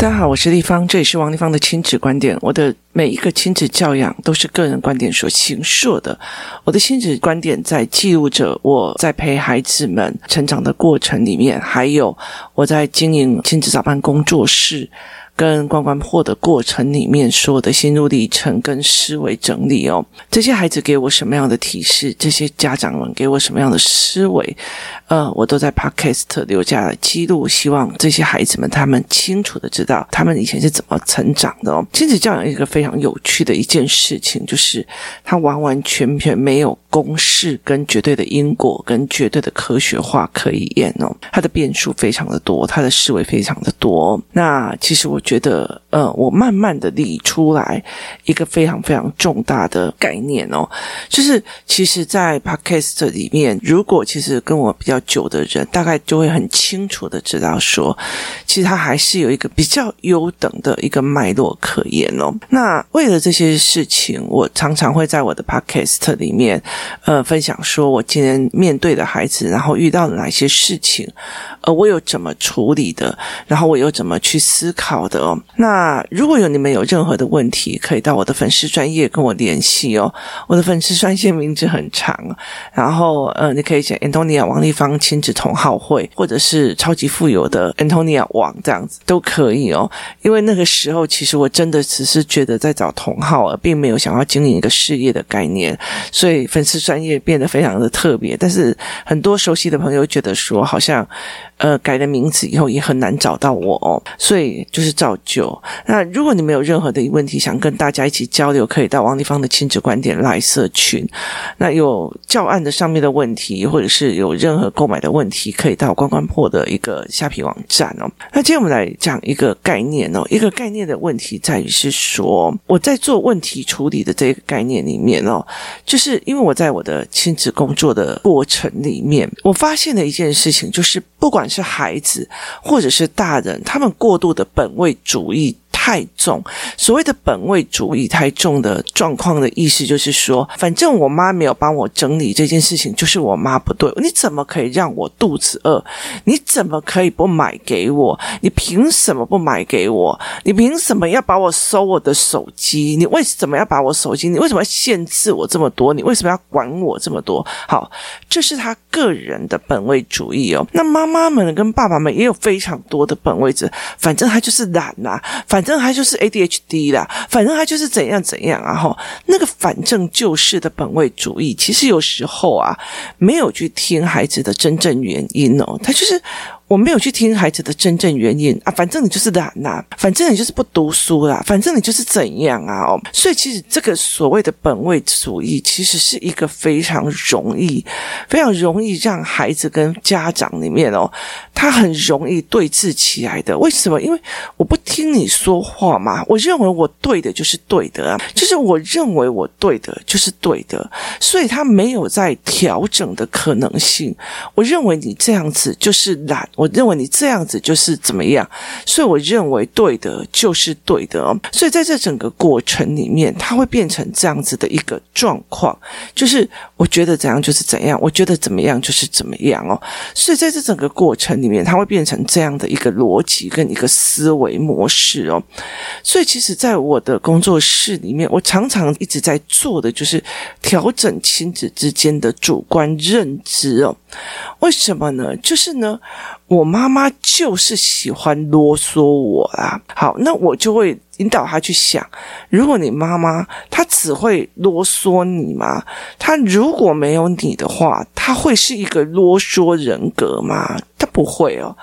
大家好，我是立方，这里是王立方的亲子观点。我的每一个亲子教养都是个人观点所形塑的。我的亲子观点在记录着我在陪孩子们成长的过程里面，还有我在经营亲子早班工作室。跟关关破的过程里面，说的心路历程跟思维整理哦，这些孩子给我什么样的提示？这些家长们给我什么样的思维？呃，我都在 Podcast 留下了记录，希望这些孩子们他们清楚的知道他们以前是怎么成长的哦。亲子教养一个非常有趣的一件事情，就是它完完全全没有公式跟绝对的因果跟绝对的科学化可以验哦，它的变数非常的多，它的思维非常的多。那其实我。觉得呃，我慢慢的理出来一个非常非常重大的概念哦，就是其实，在 Podcast 里面，如果其实跟我比较久的人，大概就会很清楚的知道说，其实它还是有一个比较优等的一个脉络可言哦。那为了这些事情，我常常会在我的 Podcast 里面呃分享说，我今天面对的孩子，然后遇到了哪些事情，呃，我有怎么处理的，然后我又怎么去思考的。哦，那如果有你们有任何的问题，可以到我的粉丝专业跟我联系哦。我的粉丝专页名字很长，然后呃，你可以写 Antonia 王丽芳亲子同好会，或者是超级富有的 Antonia 王这样子都可以哦。因为那个时候，其实我真的只是觉得在找同好，而并没有想要经营一个事业的概念，所以粉丝专业变得非常的特别。但是很多熟悉的朋友觉得说，好像呃改了名字以后也很难找到我哦，所以就是造。就那，如果你们有任何的问题想跟大家一起交流，可以到王丽芳的亲子观点来社群。那有教案的上面的问题，或者是有任何购买的问题，可以到关关破的一个虾皮网站哦。那今天我们来讲一个概念哦，一个概念的问题在于是说，我在做问题处理的这个概念里面哦，就是因为我在我的亲子工作的过程里面，我发现了一件事情，就是不管是孩子或者是大人，他们过度的本位。主义。太重，所谓的本位主义太重的状况的意思就是说，反正我妈没有帮我整理这件事情，就是我妈不对。你怎么可以让我肚子饿？你怎么可以不买给我？你凭什么不买给我？你凭什么要把我收我的手机？你为什么要把我手机？你为什么要限制我这么多？你为什么要管我这么多？好，这是他个人的本位主义哦。那妈妈们跟爸爸们也有非常多的本位者，反正他就是懒呐、啊，反正。反正他就是 ADHD 啦，反正他就是怎样怎样啊！哈，那个反正就是的本位主义，其实有时候啊，没有去听孩子的真正原因哦，他就是。我没有去听孩子的真正原因啊，反正你就是懒呐，反正你就是不读书啦，反正你就是怎样啊哦，所以其实这个所谓的本位主义，其实是一个非常容易、非常容易让孩子跟家长里面哦，他很容易对峙起来的。为什么？因为我不听你说话嘛，我认为我对的就是对的啊，就是我认为我对的就是对的，所以他没有在调整的可能性。我认为你这样子就是懒。我认为你这样子就是怎么样，所以我认为对的就是对的哦。所以在这整个过程里面，它会变成这样子的一个状况，就是我觉得怎样就是怎样，我觉得怎么样就是怎么样哦。所以在这整个过程里面，它会变成这样的一个逻辑跟一个思维模式哦。所以其实，在我的工作室里面，我常常一直在做的就是调整亲子之间的主观认知哦。为什么呢？就是呢。我妈妈就是喜欢啰嗦我啦。好，那我就会引导她去想：如果你妈妈她只会啰嗦你吗？她如果没有你的话，她会是一个啰嗦人格吗？她不会哦。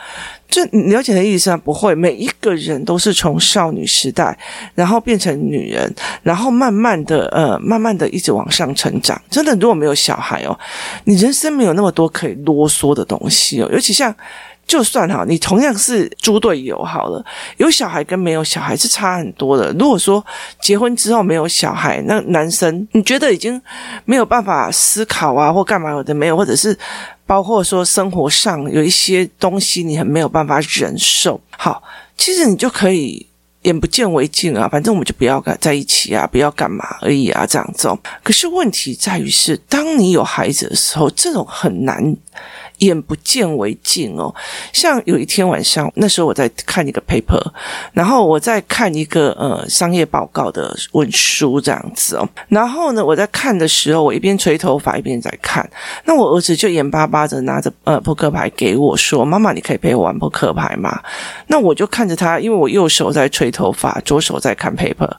这你了解的意思啊？不会。每一个人都是从少女时代，然后变成女人，然后慢慢的呃，慢慢的一直往上成长。真的，如果没有小孩哦，你人生没有那么多可以啰嗦的东西哦，尤其像。就算哈，你同样是猪队友好了，有小孩跟没有小孩是差很多的。如果说结婚之后没有小孩，那男生你觉得已经没有办法思考啊，或干嘛有的没有，或者是包括说生活上有一些东西你很没有办法忍受。好，其实你就可以眼不见为净啊，反正我们就不要在一起啊，不要干嘛而已啊，这样子。可是问题在于是，当你有孩子的时候，这种很难。眼不见为净哦。像有一天晚上，那时候我在看一个 paper，然后我在看一个呃商业报告的文书这样子哦。然后呢，我在看的时候，我一边吹头发一边在看。那我儿子就眼巴巴的拿着呃扑克牌给我说：“妈妈，你可以陪我玩扑克牌吗？”那我就看着他，因为我右手在吹头发，左手在看 paper，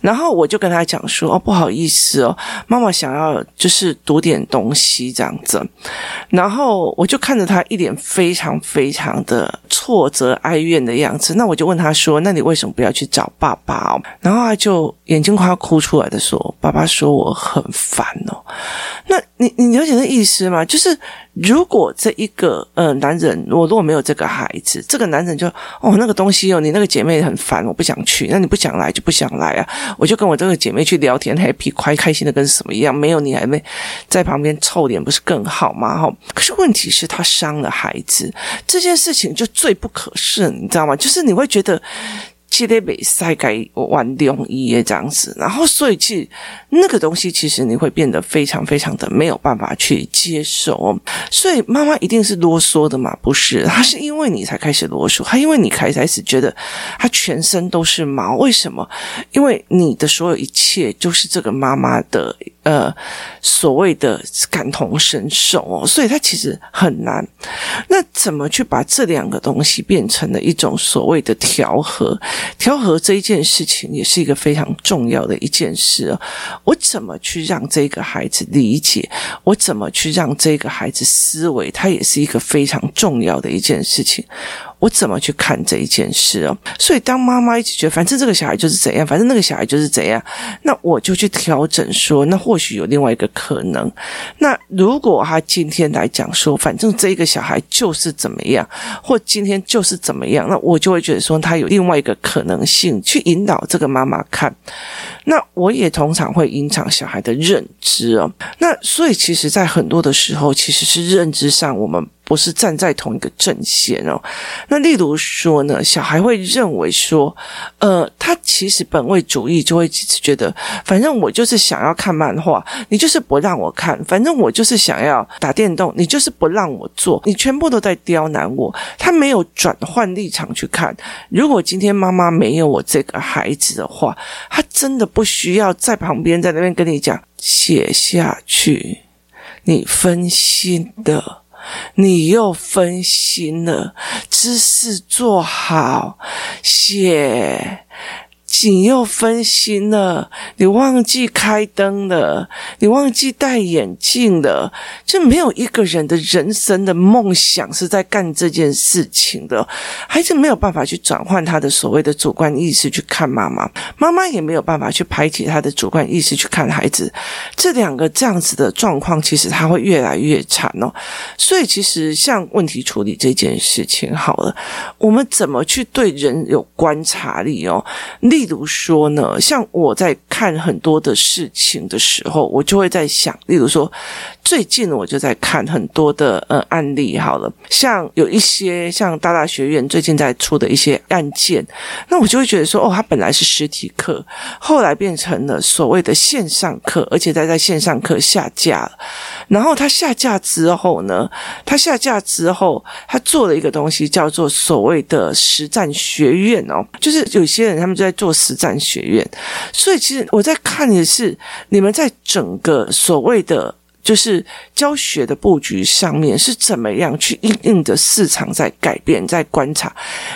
然后我就跟他讲说：“哦，不好意思哦，妈妈想要就是读点东西这样子。”然后我我就看着他一脸非常非常的挫折哀怨的样子。那我就问他说：“那你为什么不要去找爸爸哦？”然后他就眼睛快要哭出来的说：“爸爸说我很烦哦。”那你你了解那意思吗？就是。如果这一个呃男人，我如果没有这个孩子，这个男人就哦那个东西哦，你那个姐妹很烦，我不想去。那你不想来就不想来啊，我就跟我这个姐妹去聊天，happy 快开心的跟什么一样。没有你还没在旁边臭脸，不是更好吗？哈，可是问题是他伤了孩子，这件事情就罪不可赦，你知道吗？就是你会觉得。记得比赛该玩容易耶，这样子，然后所以其实那个东西其实你会变得非常非常的没有办法去接受，所以妈妈一定是啰嗦的嘛？不是，她是因为你才开始啰嗦，她因为你开开始觉得她全身都是毛，为什么？因为你的所有一切就是这个妈妈的。呃，所谓的感同身受哦，所以它其实很难。那怎么去把这两个东西变成了一种所谓的调和？调和这一件事情也是一个非常重要的一件事哦。我怎么去让这个孩子理解？我怎么去让这个孩子思维？它也是一个非常重要的一件事情。我怎么去看这一件事哦？所以当妈妈一直觉得，反正这个小孩就是怎样，反正那个小孩就是怎样，那我就去调整说，那或许有另外一个可能。那如果他今天来讲说，反正这个小孩就是怎么样，或今天就是怎么样，那我就会觉得说，他有另外一个可能性去引导这个妈妈看。那我也通常会影响小孩的认知哦。那所以其实，在很多的时候，其实是认知上我们。不是站在同一个阵线哦。那例如说呢，小孩会认为说，呃，他其实本位主义就会觉得，反正我就是想要看漫画，你就是不让我看；反正我就是想要打电动，你就是不让我做，你全部都在刁难我。他没有转换立场去看。如果今天妈妈没有我这个孩子的话，他真的不需要在旁边在那边跟你讲，写下去，你分心的。你又分心了，姿势做好，写。你又分心了，你忘记开灯了，你忘记戴眼镜了，就没有一个人的人生的梦想是在干这件事情的。孩子没有办法去转换他的所谓的主观意识去看妈妈，妈妈也没有办法去排解他的主观意识去看孩子。这两个这样子的状况，其实他会越来越惨哦。所以，其实像问题处理这件事情，好了，我们怎么去对人有观察力哦？例如说呢，像我在看很多的事情的时候，我就会在想，例如说，最近我就在看很多的呃案例，好了，像有一些像大大学院最近在出的一些案件，那我就会觉得说，哦，它本来是实体课，后来变成了所谓的线上课，而且在在线上课下架了。然后他下架之后呢，他下架之后，他做了一个东西叫做所谓的实战学院哦，就是有些人他们就在做。实战学院，所以其实我在看的是你们在整个所谓的就是教学的布局上面是怎么样去应应的市场在改变，在观察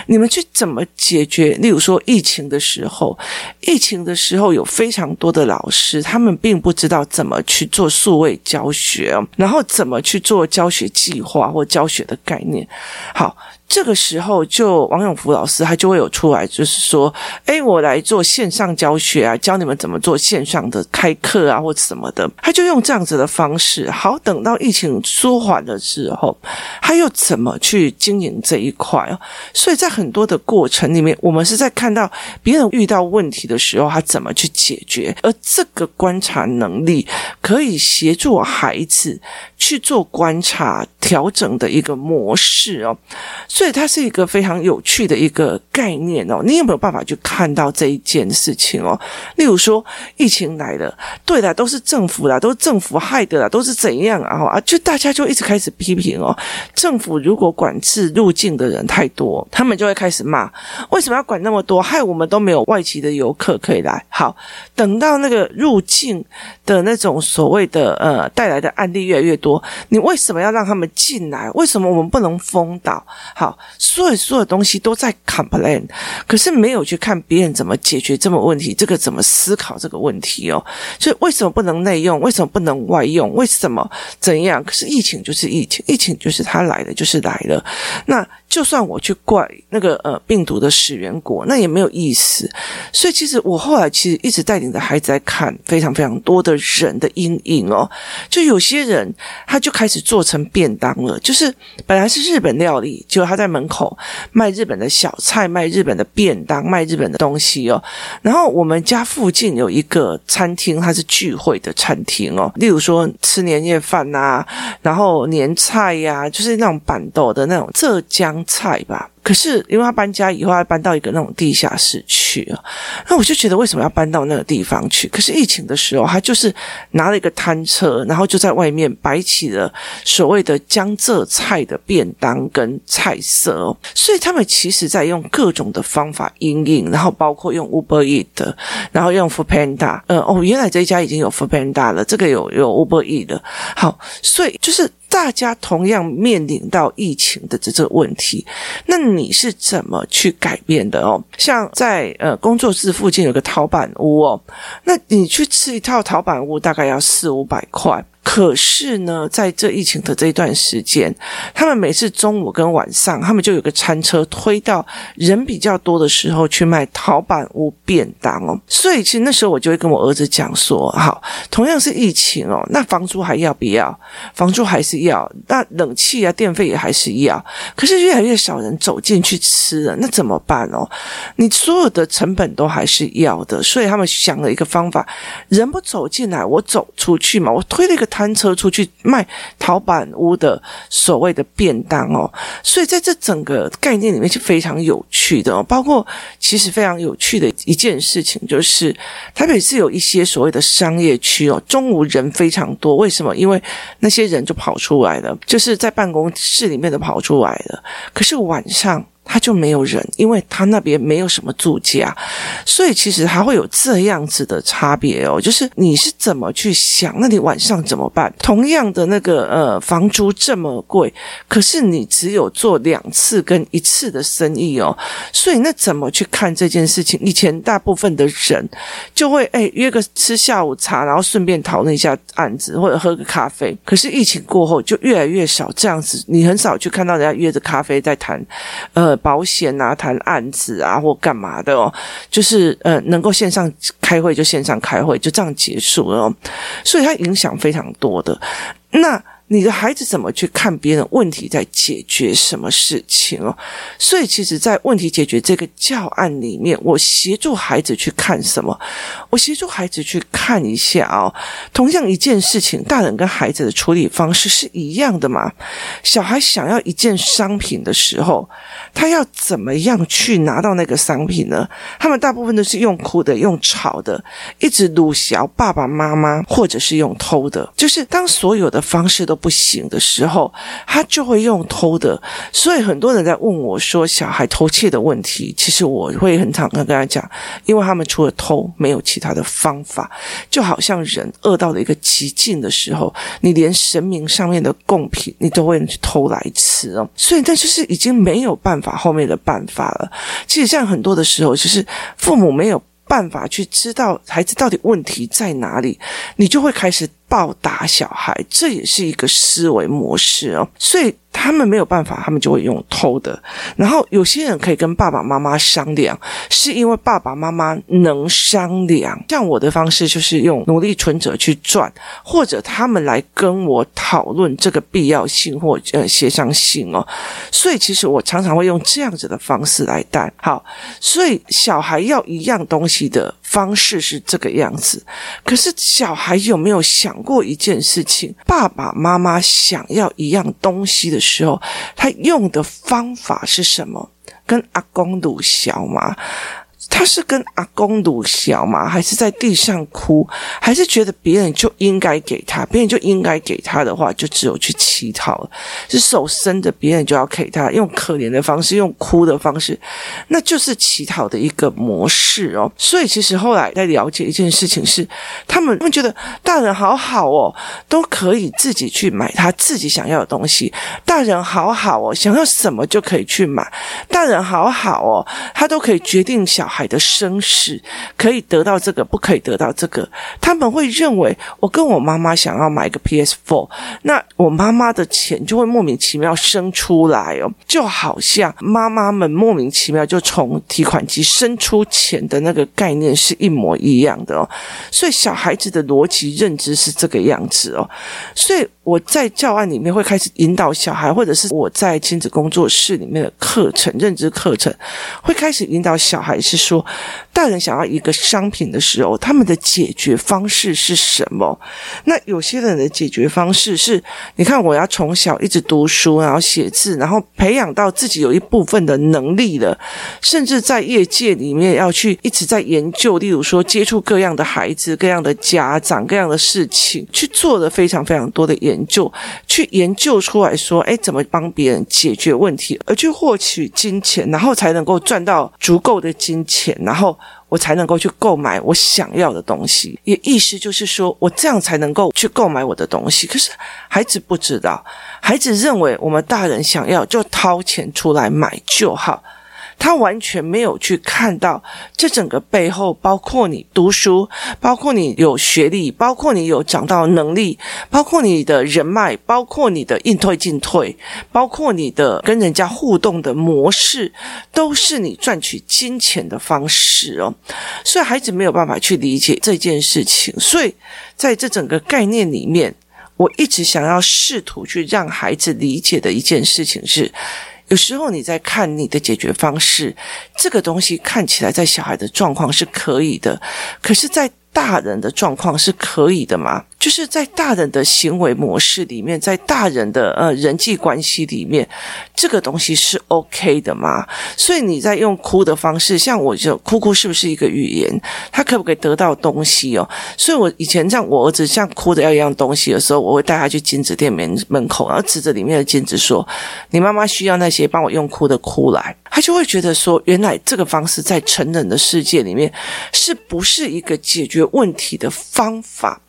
你们去怎么解决。例如说疫情的时候，疫情的时候有非常多的老师，他们并不知道怎么去做数位教学，然后怎么去做教学计划或教学的概念。好。这个时候，就王永福老师他就会有出来，就是说，诶，我来做线上教学啊，教你们怎么做线上的开课啊，或什么的。他就用这样子的方式。好，等到疫情舒缓了之后，他又怎么去经营这一块？所以在很多的过程里面，我们是在看到别人遇到问题的时候，他怎么去解决，而这个观察能力可以协助孩子去做观察、调整的一个模式哦。所以它是一个非常有趣的一个概念哦。你有没有办法去看到这一件事情哦？例如说，疫情来了，对的，都是政府啦，都是政府害的啦，都是怎样啊？啊，就大家就一直开始批评哦。政府如果管制入境的人太多，他们就会开始骂：为什么要管那么多？害我们都没有外籍的游客可以来。好，等到那个入境的那种所谓的呃带来的案例越来越多，你为什么要让他们进来？为什么我们不能封岛？好，所有所有东西都在 complain，可是没有去看别人怎么解决这么问题，这个怎么思考这个问题哦？所以为什么不能内用？为什么不能外用？为什么怎样？可是疫情就是疫情，疫情就是它来了，就是来了。那就算我去怪那个呃病毒的始源国，那也没有意思。所以其实我后来其实一直带领着孩子在看非常非常多的人的阴影哦。就有些人他就开始做成便当了，就是本来是日本料理，结果他在门口卖日本的小菜，卖日本的便当，卖日本的东西哦。然后我们家附近有一个餐厅，它是聚会的餐厅哦，例如说吃年夜饭呐、然后年菜呀、就是那种板豆的那种浙江菜吧。可是，因为他搬家以后，他搬到一个那种地下室去去啊，那我就觉得为什么要搬到那个地方去？可是疫情的时候，他就是拿了一个摊车，然后就在外面摆起了所谓的江浙菜的便当跟菜色哦。所以他们其实在用各种的方法因应，然后包括用 Uber Eat，然后用 f o o Panda。呃，哦，原来这一家已经有 f o o Panda 了，这个有有 Uber Eat 的。好，所以就是。大家同样面临到疫情的这这个问题，那你是怎么去改变的哦？像在呃工作室附近有个陶板屋哦，那你去吃一套陶板屋大概要四五百块。可是呢，在这疫情的这一段时间，他们每次中午跟晚上，他们就有个餐车推到人比较多的时候去卖陶板屋便当哦。所以其实那时候我就会跟我儿子讲说：好，同样是疫情哦，那房租还要不要？房租还是要，那冷气啊、电费也还是要。可是越来越少人走进去吃了，那怎么办哦？你所有的成本都还是要的，所以他们想了一个方法：人不走进来，我走出去嘛，我推了一个。餐车出去卖陶板屋的所谓的便当哦，所以在这整个概念里面是非常有趣的哦。包括其实非常有趣的一件事情，就是台北是有一些所谓的商业区哦，中午人非常多。为什么？因为那些人就跑出来了，就是在办公室里面都跑出来了。可是晚上。他就没有人，因为他那边没有什么住家，所以其实还会有这样子的差别哦。就是你是怎么去想，那你晚上怎么办？同样的那个呃房租这么贵，可是你只有做两次跟一次的生意哦，所以那怎么去看这件事情？以前大部分的人就会哎约个吃下午茶，然后顺便讨论一下案子或者喝个咖啡。可是疫情过后就越来越少这样子，你很少去看到人家约着咖啡在谈呃。保险啊，谈案子啊，或干嘛的哦，就是呃，能够线上开会就线上开会，就这样结束了哦，所以它影响非常多的那。你的孩子怎么去看别人问题，在解决什么事情哦？所以，其实，在问题解决这个教案里面，我协助孩子去看什么？我协助孩子去看一下哦。同样一件事情，大人跟孩子的处理方式是一样的嘛？小孩想要一件商品的时候，他要怎么样去拿到那个商品呢？他们大部分都是用哭的、用吵的，一直鲁小爸爸妈妈，或者是用偷的。就是当所有的方式都不行的时候，他就会用偷的。所以很多人在问我说：“小孩偷窃的问题。”其实我会很常跟他讲，因为他们除了偷，没有其他的方法。就好像人饿到了一个极境的时候，你连神明上面的贡品，你都会去偷来吃哦。所以，但就是已经没有办法后面的办法了。其实，像很多的时候，就是父母没有办法去知道孩子到底问题在哪里，你就会开始暴打小孩，这也是一个思维模式哦。所以。他们没有办法，他们就会用偷的。然后有些人可以跟爸爸妈妈商量，是因为爸爸妈妈能商量。像我的方式就是用努力存折去赚，或者他们来跟我讨论这个必要性或呃协商性哦。所以其实我常常会用这样子的方式来带。好，所以小孩要一样东西的方式是这个样子。可是小孩有没有想过一件事情？爸爸妈妈想要一样东西的时候，他用的方法是什么？跟阿公鲁小马？他是跟阿公鲁小吗？还是在地上哭？还是觉得别人就应该给他？别人就应该给他的话，就只有去乞讨了。是手伸着，别人就要给他，用可怜的方式，用哭的方式，那就是乞讨的一个模式哦。所以其实后来在了解一件事情是，他们他们觉得大人好好哦，都可以自己去买他自己想要的东西。大人好好哦，想要什么就可以去买。大人好好哦，他都可以决定小孩。海的生死可以得到这个，不可以得到这个。他们会认为，我跟我妈妈想要买个 PS Four，那我妈妈的钱就会莫名其妙生出来哦，就好像妈妈们莫名其妙就从提款机生出钱的那个概念是一模一样的哦。所以小孩子的逻辑认知是这个样子哦。所以我在教案里面会开始引导小孩，或者是我在亲子工作室里面的课程、认知课程，会开始引导小孩是说。大人想要一个商品的时候，他们的解决方式是什么？那有些人的解决方式是，你看，我要从小一直读书，然后写字，然后培养到自己有一部分的能力了，甚至在业界里面要去一直在研究，例如说接触各样的孩子、各样的家长、各样的事情，去做了非常非常多的研究，去研究出来说，哎，怎么帮别人解决问题，而去获取金钱，然后才能够赚到足够的金钱。钱，然后我才能够去购买我想要的东西。也意思就是说，我这样才能够去购买我的东西。可是孩子不知道，孩子认为我们大人想要就掏钱出来买就好。他完全没有去看到这整个背后，包括你读书，包括你有学历，包括你有长到能力，包括你的人脉，包括你的应退进退，包括你的跟人家互动的模式，都是你赚取金钱的方式哦。所以孩子没有办法去理解这件事情。所以在这整个概念里面，我一直想要试图去让孩子理解的一件事情是。有时候你在看你的解决方式，这个东西看起来在小孩的状况是可以的，可是，在大人的状况是可以的吗？就是在大人的行为模式里面，在大人的呃人际关系里面，这个东西是 OK 的吗？所以你在用哭的方式，像我就哭哭是不是一个语言？他可不可以得到东西哦？所以我以前让我儿子像哭的要一样东西的时候，我会带他去金子店门门口，然后指着里面的金子说：“你妈妈需要那些，帮我用哭的哭来。”他就会觉得说，原来这个方式在成人的世界里面是不是一个解决问题的方法？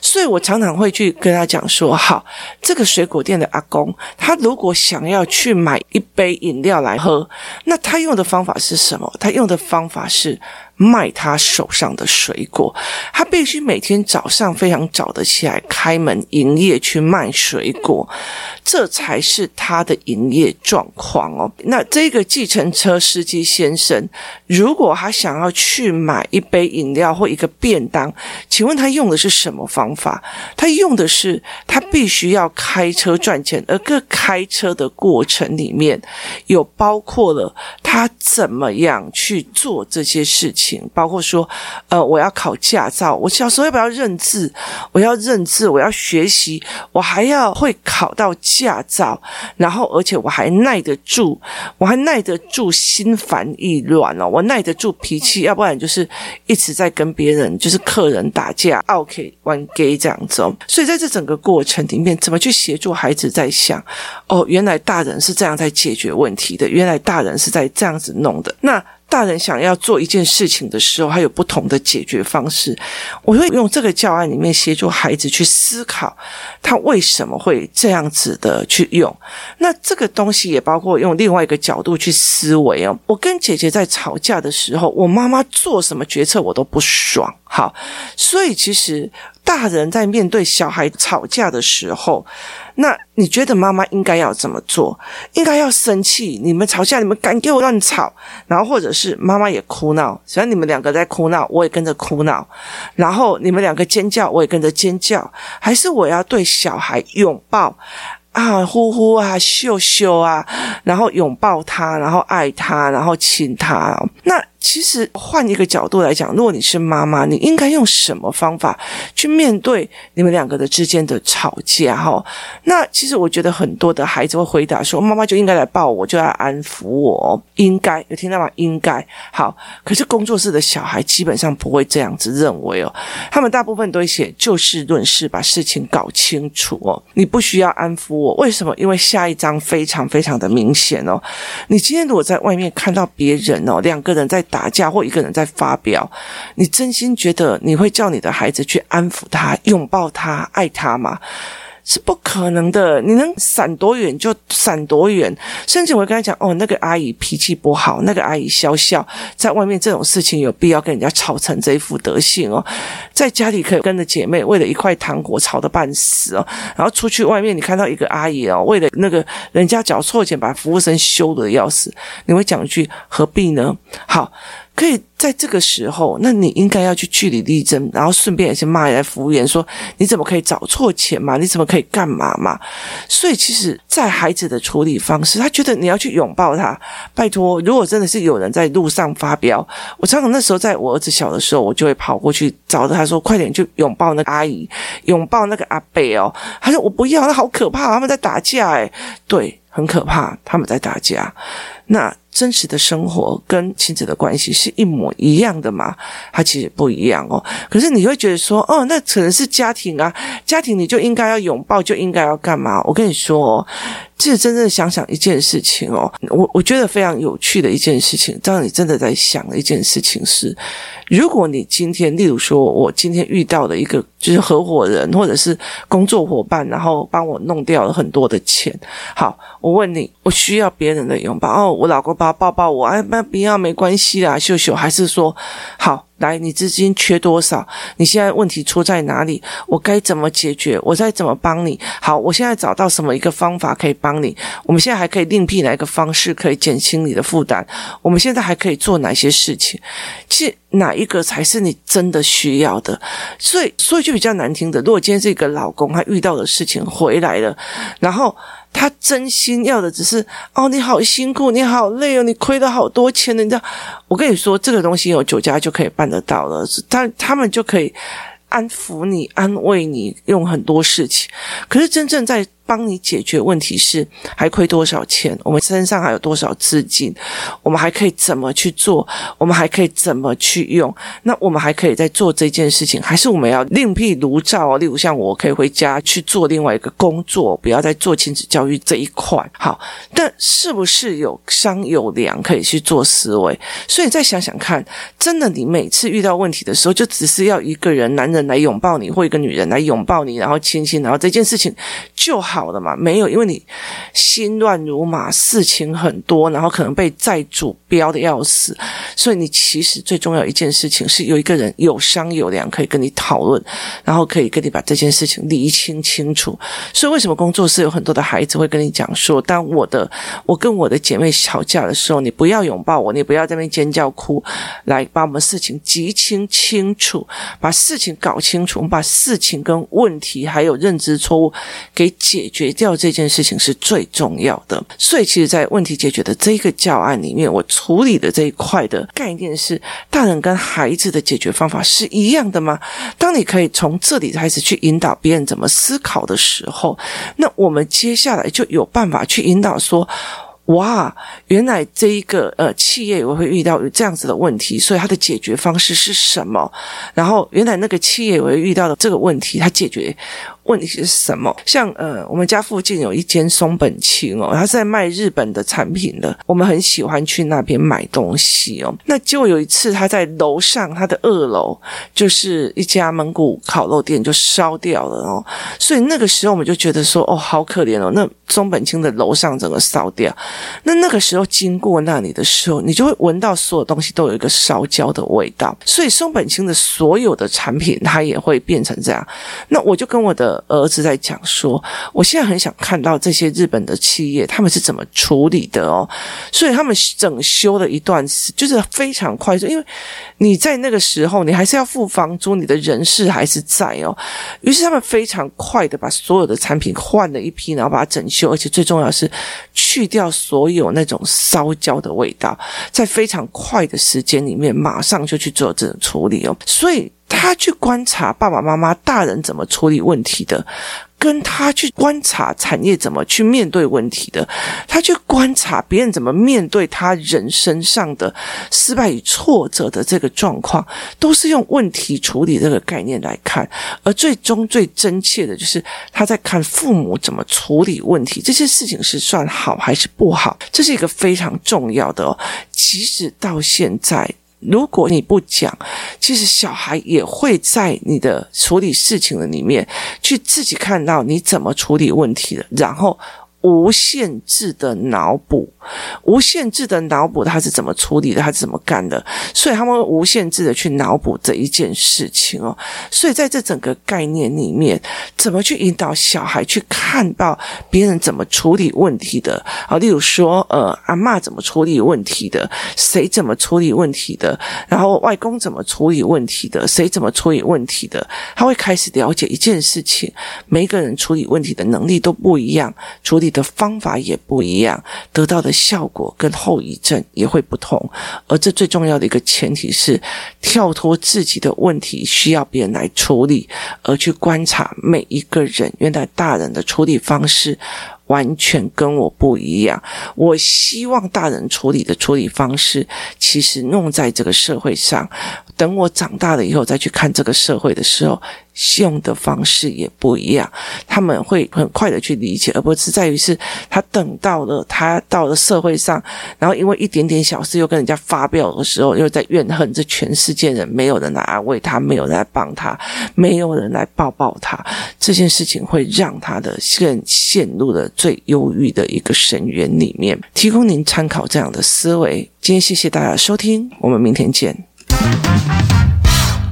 所以我常常会去跟他讲说：好，这个水果店的阿公，他如果想要去买一杯饮料来喝，那他用的方法是什么？他用的方法是。卖他手上的水果，他必须每天早上非常早的起来开门营业去卖水果，这才是他的营业状况哦。那这个计程车司机先生，如果他想要去买一杯饮料或一个便当，请问他用的是什么方法？他用的是他必须要开车赚钱，而个开车的过程里面有包括了他怎么样去做这些事情。包括说，呃，我要考驾照，我小时候要不要认字？我要认字，我要学习，我还要会考到驾照，然后而且我还耐得住，我还耐得住心烦意乱哦，我耐得住脾气，要不然就是一直在跟别人，就是客人打架，OK，玩 gay 这样子哦。所以在这整个过程里面，怎么去协助孩子在想，哦，原来大人是这样在解决问题的，原来大人是在这样子弄的，那。大人想要做一件事情的时候，还有不同的解决方式。我会用这个教案里面协助孩子去思考，他为什么会这样子的去用。那这个东西也包括用另外一个角度去思维哦。我跟姐姐在吵架的时候，我妈妈做什么决策我都不爽。好，所以其实。大人在面对小孩吵架的时候，那你觉得妈妈应该要怎么做？应该要生气？你们吵架，你们敢给我乱吵？然后或者是妈妈也哭闹，只要你们两个在哭闹，我也跟着哭闹。然后你们两个尖叫，我也跟着尖叫。还是我要对小孩拥抱啊，呼呼啊，秀秀啊，然后拥抱他，然后爱他，然后亲他。那其实换一个角度来讲，如果你是妈妈，你应该用什么方法去面对你们两个的之间的吵架？哈，那其实我觉得很多的孩子会回答说：“妈妈就应该来抱我，就要安抚我，应该有听到吗？应该好。”可是工作室的小孩基本上不会这样子认为哦，他们大部分都会写就事论事，把事情搞清楚哦。你不需要安抚我，为什么？因为下一章非常非常的明显哦。你今天如果在外面看到别人哦，两个人在。打架或一个人在发飙，你真心觉得你会叫你的孩子去安抚他、拥抱他、爱他吗？是不可能的，你能闪多远就闪多远。甚至我会跟他讲：“哦，那个阿姨脾气不好，那个阿姨笑笑，在外面这种事情有必要跟人家吵成这一副德性哦？在家里可以跟着姐妹为了一块糖果吵得半死哦，然后出去外面你看到一个阿姨哦，为了那个人家缴错钱，把服务生羞得要死，你会讲一句何必呢？好。”可以在这个时候，那你应该要去据理力争，然后顺便也去骂一下服务员，说你怎么可以找错钱嘛？你怎么可以干嘛嘛？所以，其实，在孩子的处理方式，他觉得你要去拥抱他。拜托，如果真的是有人在路上发飙，我常常那时候在我儿子小的时候，我就会跑过去找着他说：“快点去拥抱那个阿姨，拥抱那个阿伯哦。”他说：“我不要，那好可怕，他们在打架。”诶，对，很可怕，他们在打架。那。真实的生活跟亲子的关系是一模一样的吗？它其实不一样哦。可是你会觉得说，哦，那可能是家庭啊，家庭你就应该要拥抱，就应该要干嘛？我跟你说哦。其实真正想想一件事情哦，我我觉得非常有趣的一件事情，当你真的在想的一件事情是，如果你今天，例如说，我今天遇到的一个就是合伙人或者是工作伙伴，然后帮我弄掉了很多的钱，好，我问你，我需要别人的拥抱哦，我老公帮我抱抱我，哎，那不要没关系啦，秀秀，还是说好。来，你资金缺多少？你现在问题出在哪里？我该怎么解决？我再怎么帮你？好，我现在找到什么一个方法可以帮你？我们现在还可以另辟哪一个方式可以减轻你的负担？我们现在还可以做哪些事情？其实哪一个才是你真的需要的？所以，所以就比较难听的。如果今天这个老公他遇到的事情回来了，然后。他真心要的只是哦，你好辛苦，你好累哦，你亏了好多钱，你知道？我跟你说，这个东西有酒家就可以办得到了，他他们就可以安抚你、安慰你，用很多事情。可是真正在。帮你解决问题是还亏多少钱？我们身上还有多少资金？我们还可以怎么去做？我们还可以怎么去用？那我们还可以再做这件事情，还是我们要另辟炉灶？例如像我可以回家去做另外一个工作，不要再做亲子教育这一块。好，但是不是有商有量可以去做思维？所以再想想看，真的，你每次遇到问题的时候，就只是要一个人，男人来拥抱你，或一个女人来拥抱你，然后亲亲，然后这件事情就好。好的嘛，没有，因为你心乱如麻，事情很多，然后可能被债主飙的要死，所以你其实最重要一件事情是有一个人有商有量可以跟你讨论，然后可以跟你把这件事情理清清楚。所以为什么工作室有很多的孩子会跟你讲说，当我的我跟我的姐妹吵架的时候，你不要拥抱我，你不要在那边尖叫哭，来把我们事情厘清清楚，把事情搞清楚，我们把事情跟问题还有认知错误给解。解决掉这件事情是最重要的，所以其实，在问题解决的这个教案里面，我处理的这一块的概念是：大人跟孩子的解决方法是一样的吗？当你可以从这里开始去引导别人怎么思考的时候，那我们接下来就有办法去引导说。哇，原来这一个呃企业也会遇到这样子的问题，所以它的解决方式是什么？然后原来那个企业也会遇到的这个问题，它解决问题是什么？像呃，我们家附近有一间松本清哦，他是在卖日本的产品的，我们很喜欢去那边买东西哦。那结果有一次，他在楼上，他的二楼就是一家蒙古烤肉店就烧掉了哦，所以那个时候我们就觉得说，哦，好可怜哦，那松本清的楼上整个烧掉。那那个时候经过那里的时候，你就会闻到所有东西都有一个烧焦的味道，所以松本清的所有的产品它也会变成这样。那我就跟我的儿子在讲说，我现在很想看到这些日本的企业他们是怎么处理的哦。所以他们整修了一段时，就是非常快速，因为你在那个时候你还是要付房租，你的人事还是在哦。于是他们非常快的把所有的产品换了一批，然后把它整修，而且最重要是去掉所有那种烧焦的味道，在非常快的时间里面马上就去做这种处理哦。所以。他去观察爸爸妈妈、大人怎么处理问题的，跟他去观察产业怎么去面对问题的，他去观察别人怎么面对他人生上的失败与挫折的这个状况，都是用问题处理这个概念来看，而最终最真切的就是他在看父母怎么处理问题，这些事情是算好还是不好，这是一个非常重要的哦。即使到现在。如果你不讲，其实小孩也会在你的处理事情的里面去自己看到你怎么处理问题的，然后。无限制的脑补，无限制的脑补，他是怎么处理的？他是怎么干的？所以他们会无限制的去脑补这一件事情哦。所以在这整个概念里面，怎么去引导小孩去看到别人怎么处理问题的？啊，例如说，呃，阿嬷怎么处理问题的？谁怎么处理问题的？然后外公怎么处理问题的？谁怎么处理问题的？他会开始了解一件事情，每个人处理问题的能力都不一样，处理的方法也不一样，得到的效果跟后遗症也会不同。而这最重要的一个前提是，跳脱自己的问题需要别人来处理，而去观察每一个人，原来大人的处理方式完全跟我不一样。我希望大人处理的处理方式，其实弄在这个社会上。等我长大了以后再去看这个社会的时候，用的方式也不一样。他们会很快的去理解，而不是在于是他等到了他到了社会上，然后因为一点点小事又跟人家发飙的时候，又在怨恨这全世界人，没有人来安慰他，没有人来帮他，没有人来抱抱他。这件事情会让他的陷陷入了最忧郁的一个深渊里面。提供您参考这样的思维。今天谢谢大家收听，我们明天见。Thank you.